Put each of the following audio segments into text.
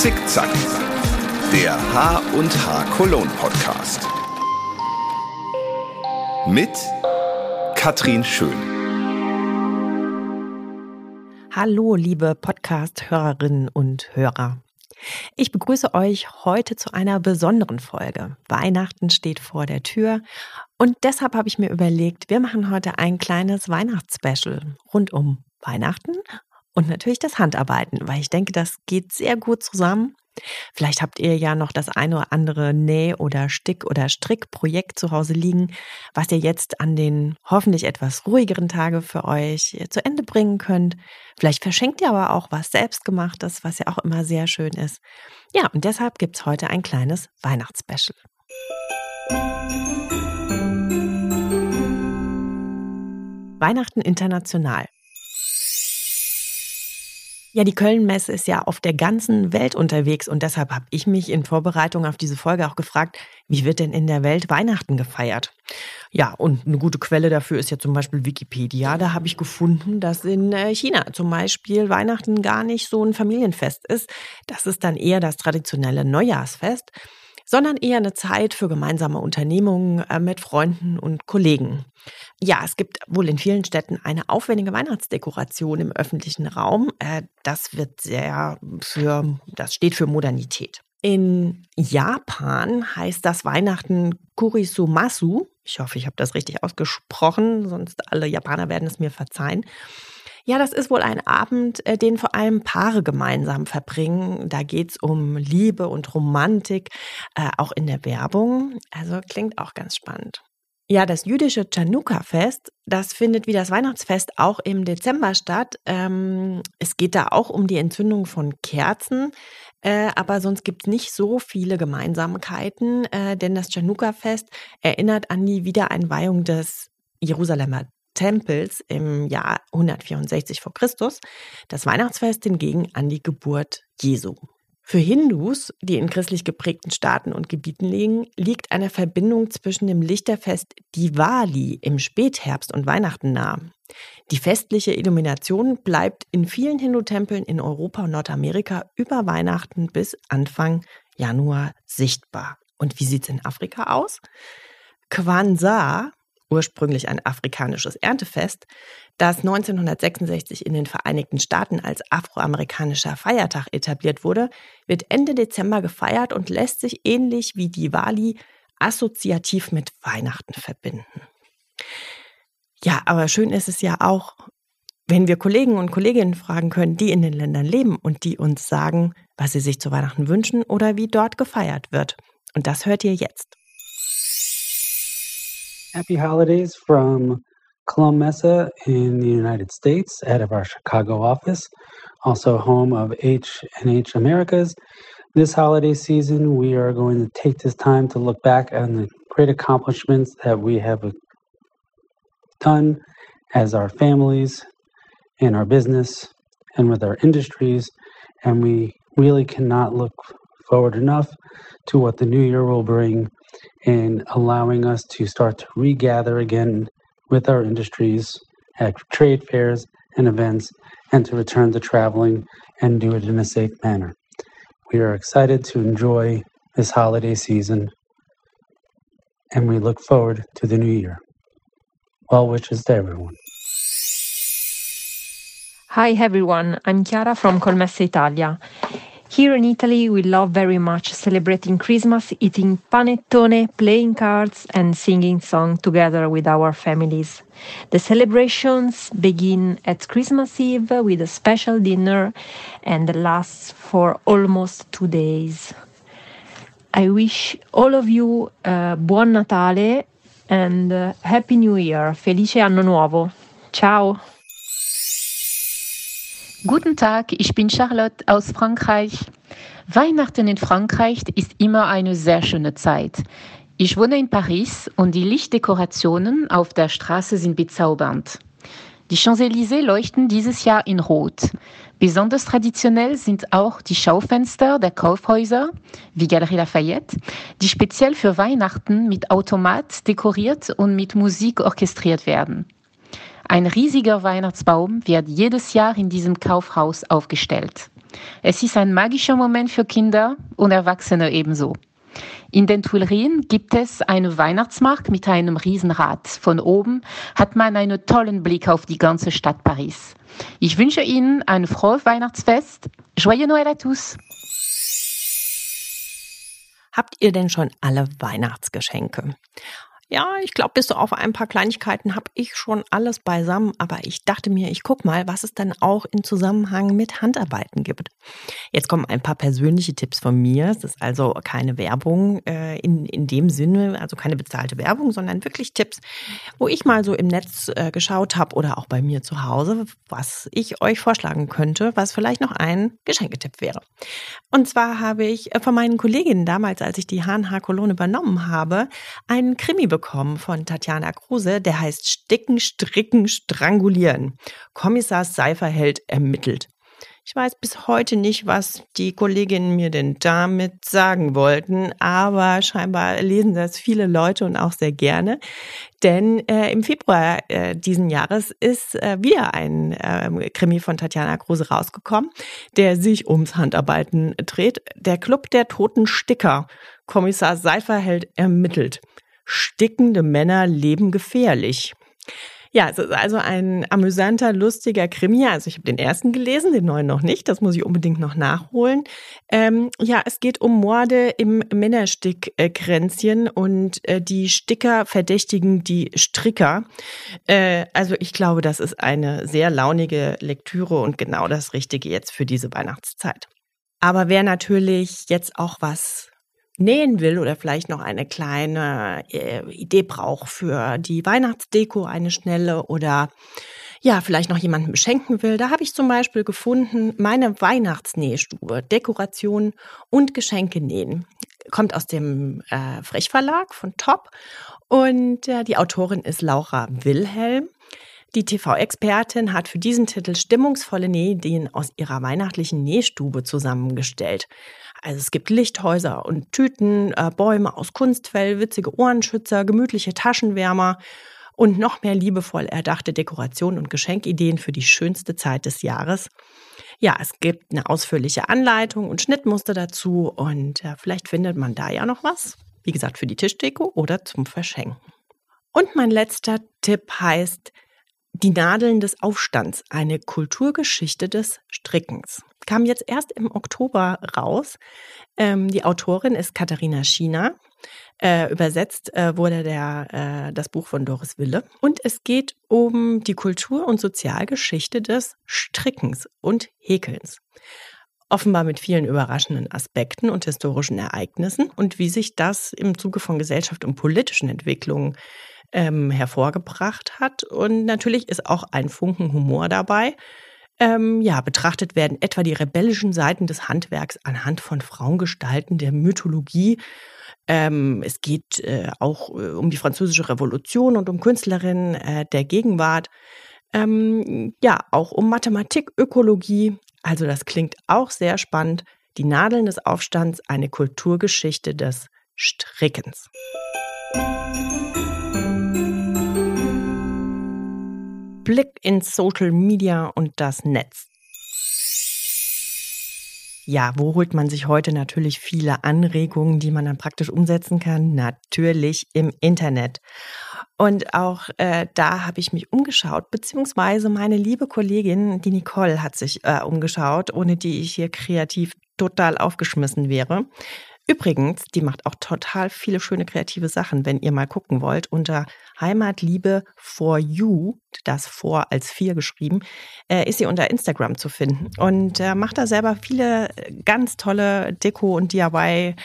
Zickzack, der H und H Cologne Podcast. Mit Katrin Schön. Hallo, liebe Podcast-Hörerinnen und Hörer. Ich begrüße euch heute zu einer besonderen Folge. Weihnachten steht vor der Tür und deshalb habe ich mir überlegt, wir machen heute ein kleines Weihnachtsspecial rund um Weihnachten und natürlich das Handarbeiten, weil ich denke, das geht sehr gut zusammen. Vielleicht habt ihr ja noch das eine oder andere Näh- oder Stick- oder Strickprojekt zu Hause liegen, was ihr jetzt an den hoffentlich etwas ruhigeren Tage für euch zu Ende bringen könnt. Vielleicht verschenkt ihr aber auch was Selbstgemachtes, was ja auch immer sehr schön ist. Ja, und deshalb gibt es heute ein kleines Weihnachtsspecial. Weihnachten international. Ja, die Köln-Messe ist ja auf der ganzen Welt unterwegs und deshalb habe ich mich in Vorbereitung auf diese Folge auch gefragt, wie wird denn in der Welt Weihnachten gefeiert? Ja, und eine gute Quelle dafür ist ja zum Beispiel Wikipedia. Da habe ich gefunden, dass in äh, China zum Beispiel Weihnachten gar nicht so ein Familienfest ist. Das ist dann eher das traditionelle Neujahrsfest sondern eher eine Zeit für gemeinsame Unternehmungen äh, mit Freunden und Kollegen. Ja, es gibt wohl in vielen Städten eine aufwendige Weihnachtsdekoration im öffentlichen Raum. Äh, das wird sehr für, das steht für Modernität. In Japan heißt das Weihnachten Kurisumasu. Ich hoffe, ich habe das richtig ausgesprochen, sonst alle Japaner werden es mir verzeihen. Ja, das ist wohl ein Abend, äh, den vor allem Paare gemeinsam verbringen. Da geht es um Liebe und Romantik, äh, auch in der Werbung. Also klingt auch ganz spannend. Ja, das jüdische Chanukka-Fest, das findet wie das Weihnachtsfest auch im Dezember statt. Ähm, es geht da auch um die Entzündung von Kerzen, äh, aber sonst gibt es nicht so viele Gemeinsamkeiten, äh, denn das Chanukka-Fest erinnert an die Wiedereinweihung des Jerusalemer Tempels im Jahr 164 vor Christus, das Weihnachtsfest hingegen an die Geburt Jesu. Für Hindus, die in christlich geprägten Staaten und Gebieten liegen, liegt eine Verbindung zwischen dem Lichterfest Diwali im Spätherbst und Weihnachten nahe. Die festliche Illumination bleibt in vielen Hindu-Tempeln in Europa und Nordamerika über Weihnachten bis Anfang Januar sichtbar. Und wie sieht es in Afrika aus? Kwanzaa ursprünglich ein afrikanisches Erntefest, das 1966 in den Vereinigten Staaten als afroamerikanischer Feiertag etabliert wurde, wird Ende Dezember gefeiert und lässt sich ähnlich wie Diwali assoziativ mit Weihnachten verbinden. Ja, aber schön ist es ja auch, wenn wir Kollegen und Kolleginnen fragen können, die in den Ländern leben und die uns sagen, was sie sich zu Weihnachten wünschen oder wie dort gefeiert wird. Und das hört ihr jetzt. Happy holidays from Colum Mesa in the United States, out of our Chicago office, also home of H&H Americas. This holiday season, we are going to take this time to look back on the great accomplishments that we have done as our families and our business and with our industries. And we really cannot look forward enough to what the new year will bring and allowing us to start to regather again with our industries at trade fairs and events and to return to traveling and do it in a safe manner. We are excited to enjoy this holiday season and we look forward to the new year. Well wishes to everyone. Hi everyone, I'm Chiara from Colmesse Italia. Here in Italy, we love very much celebrating Christmas, eating panettone, playing cards, and singing songs together with our families. The celebrations begin at Christmas Eve with a special dinner and lasts for almost two days. I wish all of you uh, Buon Natale and uh, Happy New Year. Felice Anno Nuovo. Ciao! Guten Tag, ich bin Charlotte aus Frankreich. Weihnachten in Frankreich ist immer eine sehr schöne Zeit. Ich wohne in Paris und die Lichtdekorationen auf der Straße sind bezaubernd. Die Champs-Élysées leuchten dieses Jahr in Rot. Besonders traditionell sind auch die Schaufenster der Kaufhäuser wie Galerie Lafayette, die speziell für Weihnachten mit Automat dekoriert und mit Musik orchestriert werden. Ein riesiger Weihnachtsbaum wird jedes Jahr in diesem Kaufhaus aufgestellt. Es ist ein magischer Moment für Kinder und Erwachsene ebenso. In den Tuilerien gibt es einen Weihnachtsmarkt mit einem Riesenrad. Von oben hat man einen tollen Blick auf die ganze Stadt Paris. Ich wünsche Ihnen ein frohes Weihnachtsfest. Joyeux Noël à tous! Habt ihr denn schon alle Weihnachtsgeschenke? Ja, ich glaube, bis auf ein paar Kleinigkeiten habe ich schon alles beisammen, aber ich dachte mir, ich guck mal, was es dann auch in Zusammenhang mit Handarbeiten gibt. Jetzt kommen ein paar persönliche Tipps von mir. Es ist also keine Werbung äh, in, in dem Sinne, also keine bezahlte Werbung, sondern wirklich Tipps, wo ich mal so im Netz äh, geschaut habe oder auch bei mir zu Hause, was ich euch vorschlagen könnte, was vielleicht noch ein Geschenketipp wäre. Und zwar habe ich äh, von meinen Kolleginnen damals, als ich die HNH-Kolonne übernommen habe, einen Krimi bekommen bekommen von Tatjana Kruse, der heißt Sticken, Stricken, Strangulieren. Kommissar Seiferheld ermittelt. Ich weiß bis heute nicht, was die Kolleginnen mir denn damit sagen wollten, aber scheinbar lesen das viele Leute und auch sehr gerne. Denn äh, im Februar äh, diesen Jahres ist äh, wieder ein äh, Krimi von Tatjana Kruse rausgekommen, der sich ums Handarbeiten dreht. Der Club der toten Sticker. Kommissar Seiferheld ermittelt. Stickende Männer leben gefährlich. Ja, es ist also ein amüsanter, lustiger Krimi. Also ich habe den ersten gelesen, den neuen noch nicht. Das muss ich unbedingt noch nachholen. Ähm, ja, es geht um Morde im Männerstickkränzchen und äh, die Sticker verdächtigen die Stricker. Äh, also ich glaube, das ist eine sehr launige Lektüre und genau das Richtige jetzt für diese Weihnachtszeit. Aber wer natürlich jetzt auch was nähen will oder vielleicht noch eine kleine äh, Idee braucht für die Weihnachtsdeko, eine schnelle oder ja, vielleicht noch jemanden beschenken will, da habe ich zum Beispiel gefunden, meine Weihnachtsnähstube, Dekoration und Geschenke nähen. Kommt aus dem äh, Frech Verlag von Top und äh, die Autorin ist Laura Wilhelm. Die TV-Expertin hat für diesen Titel stimmungsvolle Nähideen aus ihrer weihnachtlichen Nähstube zusammengestellt. Also es gibt Lichthäuser und Tüten, äh, Bäume aus Kunstfell, witzige Ohrenschützer, gemütliche Taschenwärmer und noch mehr liebevoll erdachte Dekorationen und Geschenkideen für die schönste Zeit des Jahres. Ja, es gibt eine ausführliche Anleitung und Schnittmuster dazu und äh, vielleicht findet man da ja noch was. Wie gesagt, für die Tischdeko oder zum Verschenken. Und mein letzter Tipp heißt Die Nadeln des Aufstands, eine Kulturgeschichte des Strickens kam jetzt erst im Oktober raus. Ähm, die Autorin ist Katharina Schiener. Äh, übersetzt äh, wurde der, äh, das Buch von Doris Wille. Und es geht um die Kultur- und Sozialgeschichte des Strickens und Häkelns. Offenbar mit vielen überraschenden Aspekten und historischen Ereignissen und wie sich das im Zuge von Gesellschaft und politischen Entwicklungen ähm, hervorgebracht hat. Und natürlich ist auch ein Funken Humor dabei ähm, ja, betrachtet werden etwa die rebellischen Seiten des Handwerks anhand von Frauengestalten der Mythologie. Ähm, es geht äh, auch äh, um die französische Revolution und um Künstlerinnen äh, der Gegenwart. Ähm, ja, auch um Mathematik, Ökologie. Also das klingt auch sehr spannend. Die Nadeln des Aufstands, eine Kulturgeschichte des Strickens. Blick in Social Media und das Netz. Ja, wo holt man sich heute natürlich viele Anregungen, die man dann praktisch umsetzen kann? Natürlich im Internet. Und auch äh, da habe ich mich umgeschaut, beziehungsweise meine liebe Kollegin, die Nicole, hat sich äh, umgeschaut, ohne die ich hier kreativ total aufgeschmissen wäre. Übrigens, die macht auch total viele schöne kreative Sachen, wenn ihr mal gucken wollt. Unter Heimatliebe for You, das vor als vier geschrieben, äh, ist sie unter Instagram zu finden und äh, macht da selber viele äh, ganz tolle Deko- und DIY-Projekte.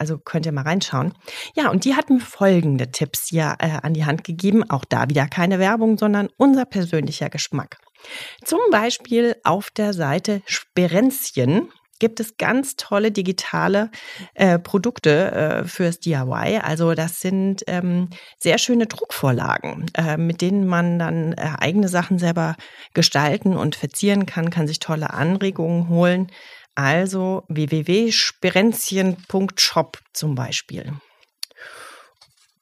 Also könnt ihr mal reinschauen. Ja, und die hat mir folgende Tipps hier an die Hand gegeben. Auch da wieder keine Werbung, sondern unser persönlicher Geschmack. Zum Beispiel auf der Seite Sperenzchen gibt es ganz tolle digitale äh, Produkte äh, fürs DIY. Also das sind ähm, sehr schöne Druckvorlagen, äh, mit denen man dann äh, eigene Sachen selber gestalten und verzieren kann, kann sich tolle Anregungen holen. Also www.sperenzchen.shop zum Beispiel.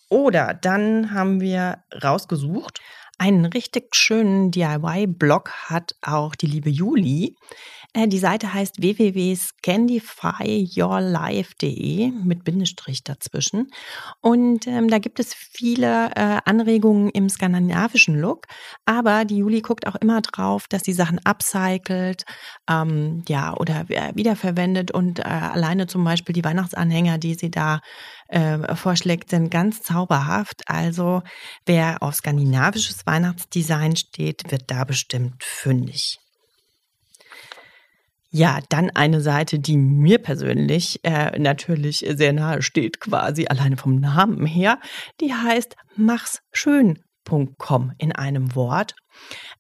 Oder dann haben wir rausgesucht, einen richtig schönen DIY-Blog hat auch die liebe Juli. Äh, die Seite heißt www.scandifyyourlife.de mit Bindestrich dazwischen. Und ähm, da gibt es viele äh, Anregungen im skandinavischen Look. Aber die Juli guckt auch immer drauf, dass die Sachen upcycelt, ähm, ja, oder wiederverwendet und äh, alleine zum Beispiel die Weihnachtsanhänger, die sie da äh, vorschlägt, sind ganz zauberhaft. Also wer auf skandinavisches Weihnachtsdesign steht, wird da bestimmt fündig. Ja, dann eine Seite, die mir persönlich äh, natürlich sehr nahe steht, quasi alleine vom Namen her. Die heißt Mach's schön www.ecom in einem Wort.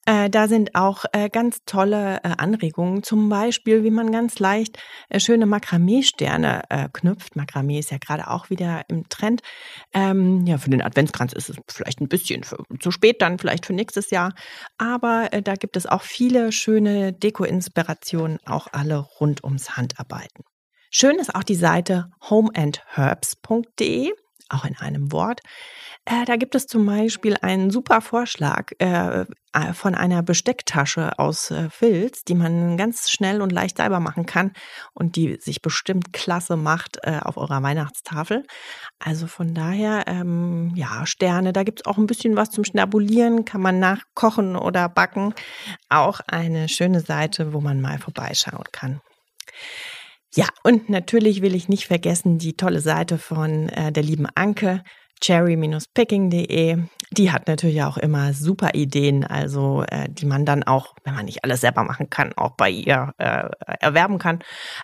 Äh, da sind auch äh, ganz tolle äh, Anregungen, zum Beispiel, wie man ganz leicht äh, schöne Makramee-Sterne äh, knüpft. Makramee ist ja gerade auch wieder im Trend. Ähm, ja, für den Adventskranz ist es vielleicht ein bisschen für, zu spät, dann vielleicht für nächstes Jahr. Aber äh, da gibt es auch viele schöne Deko-Inspirationen, auch alle rund ums Handarbeiten. Schön ist auch die Seite homeandherbs.de, auch in einem Wort. Äh, da gibt es zum Beispiel einen super Vorschlag äh, äh, von einer Bestecktasche aus äh, Filz, die man ganz schnell und leicht selber machen kann und die sich bestimmt klasse macht äh, auf eurer Weihnachtstafel. Also von daher, ähm, ja, Sterne, da gibt es auch ein bisschen was zum Schnabulieren, kann man nachkochen oder backen. Auch eine schöne Seite, wo man mal vorbeischauen kann. Ja, und natürlich will ich nicht vergessen die tolle Seite von äh, der lieben Anke cherry-picking.de. Die hat natürlich auch immer super Ideen, also äh, die man dann auch, wenn man nicht alles selber machen kann, auch bei ihr äh, erwerben kann.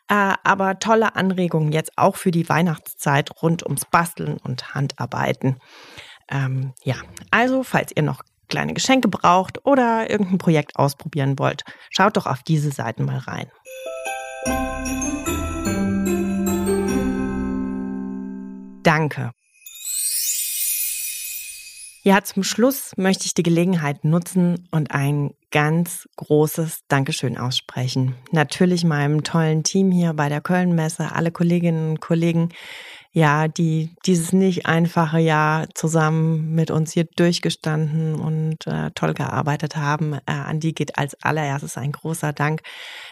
Äh, aber tolle Anregungen jetzt auch für die Weihnachtszeit rund ums Basteln und Handarbeiten. Ähm, ja, also falls ihr noch kleine Geschenke braucht oder irgendein Projekt ausprobieren wollt, schaut doch auf diese Seiten mal rein. Danke. Ja, zum Schluss möchte ich die Gelegenheit nutzen und ein ganz großes Dankeschön aussprechen. Natürlich meinem tollen Team hier bei der Kölnmesse, alle Kolleginnen und Kollegen, ja, die dieses nicht einfache Jahr zusammen mit uns hier durchgestanden und äh, toll gearbeitet haben. Äh, an die geht als allererstes ein großer Dank.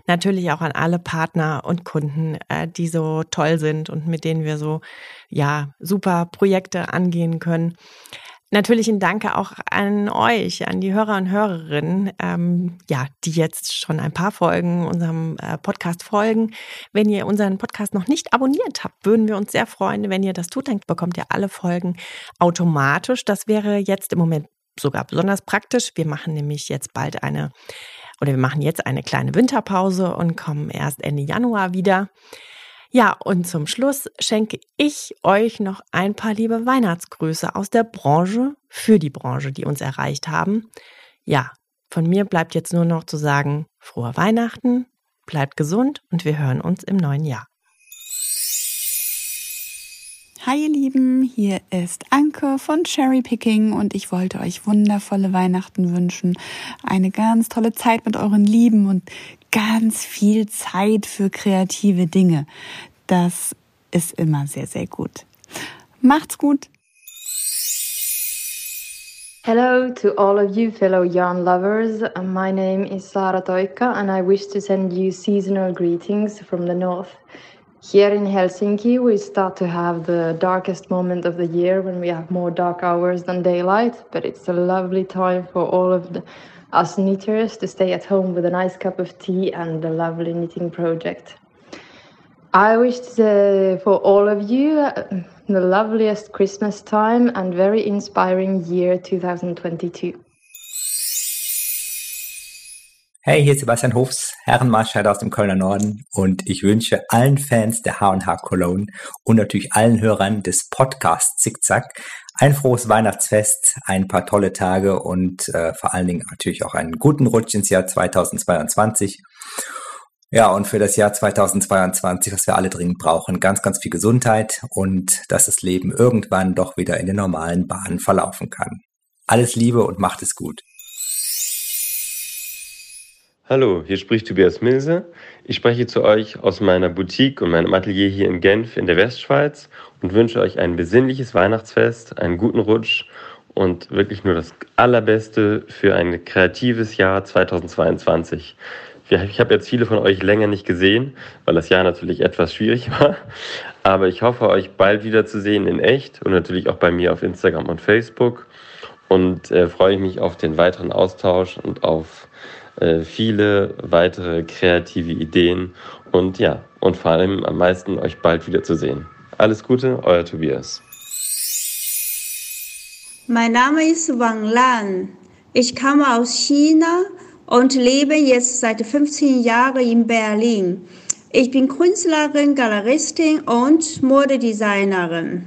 Natürlich auch an alle Partner und Kunden, äh, die so toll sind und mit denen wir so, ja, super Projekte angehen können. Natürlich ein Danke auch an euch, an die Hörer und Hörerinnen, ähm, ja, die jetzt schon ein paar Folgen unserem äh, Podcast folgen. Wenn ihr unseren Podcast noch nicht abonniert habt, würden wir uns sehr freuen, wenn ihr das tut. Dann bekommt ihr alle Folgen automatisch. Das wäre jetzt im Moment sogar besonders praktisch. Wir machen nämlich jetzt bald eine oder wir machen jetzt eine kleine Winterpause und kommen erst Ende Januar wieder. Ja, und zum Schluss schenke ich euch noch ein paar liebe Weihnachtsgrüße aus der Branche für die Branche, die uns erreicht haben. Ja, von mir bleibt jetzt nur noch zu sagen, frohe Weihnachten, bleibt gesund und wir hören uns im neuen Jahr. Hi ihr Lieben, hier ist Anke von Cherry Picking und ich wollte euch wundervolle Weihnachten wünschen, eine ganz tolle Zeit mit euren Lieben und ganz viel Zeit für kreative Dinge. Das ist immer sehr, sehr gut. Macht's gut! Hello to all of you fellow yarn lovers. My name is Sara Toika and I wish to send you seasonal greetings from the north. Here in Helsinki, we start to have the darkest moment of the year when we have more dark hours than daylight, but it's a lovely time for all of the us knitters to stay at home with a nice cup of tea and a lovely knitting project. I wish to, for all of you uh, the loveliest Christmas time and very inspiring year 2022. Hey, hier ist Sebastian Hofs, Herrenmarschall aus dem Kölner Norden und ich wünsche allen Fans der H&H Cologne und natürlich allen Hörern des Podcasts Zickzack ein frohes Weihnachtsfest, ein paar tolle Tage und äh, vor allen Dingen natürlich auch einen guten Rutsch ins Jahr 2022. Ja, und für das Jahr 2022, was wir alle dringend brauchen, ganz, ganz viel Gesundheit und dass das Leben irgendwann doch wieder in den normalen Bahnen verlaufen kann. Alles Liebe und macht es gut. Hallo, hier spricht Tobias Milse. Ich spreche zu euch aus meiner Boutique und meinem Atelier hier in Genf in der Westschweiz und wünsche euch ein besinnliches Weihnachtsfest, einen guten Rutsch und wirklich nur das Allerbeste für ein kreatives Jahr 2022. Ich habe jetzt viele von euch länger nicht gesehen, weil das Jahr natürlich etwas schwierig war. Aber ich hoffe, euch bald wiederzusehen in echt und natürlich auch bei mir auf Instagram und Facebook. Und äh, freue mich auf den weiteren Austausch und auf äh, viele weitere kreative Ideen. Und ja, und vor allem am meisten euch bald wiederzusehen. Alles Gute, euer Tobias. Mein Name ist Wang Lan. Ich komme aus China und lebe jetzt seit 15 Jahren in Berlin. Ich bin Künstlerin, Galeristin und Modedesignerin.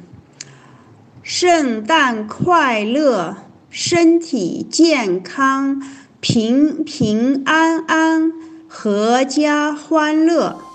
圣诞快乐，身体健康， 平平安安，阖家欢乐。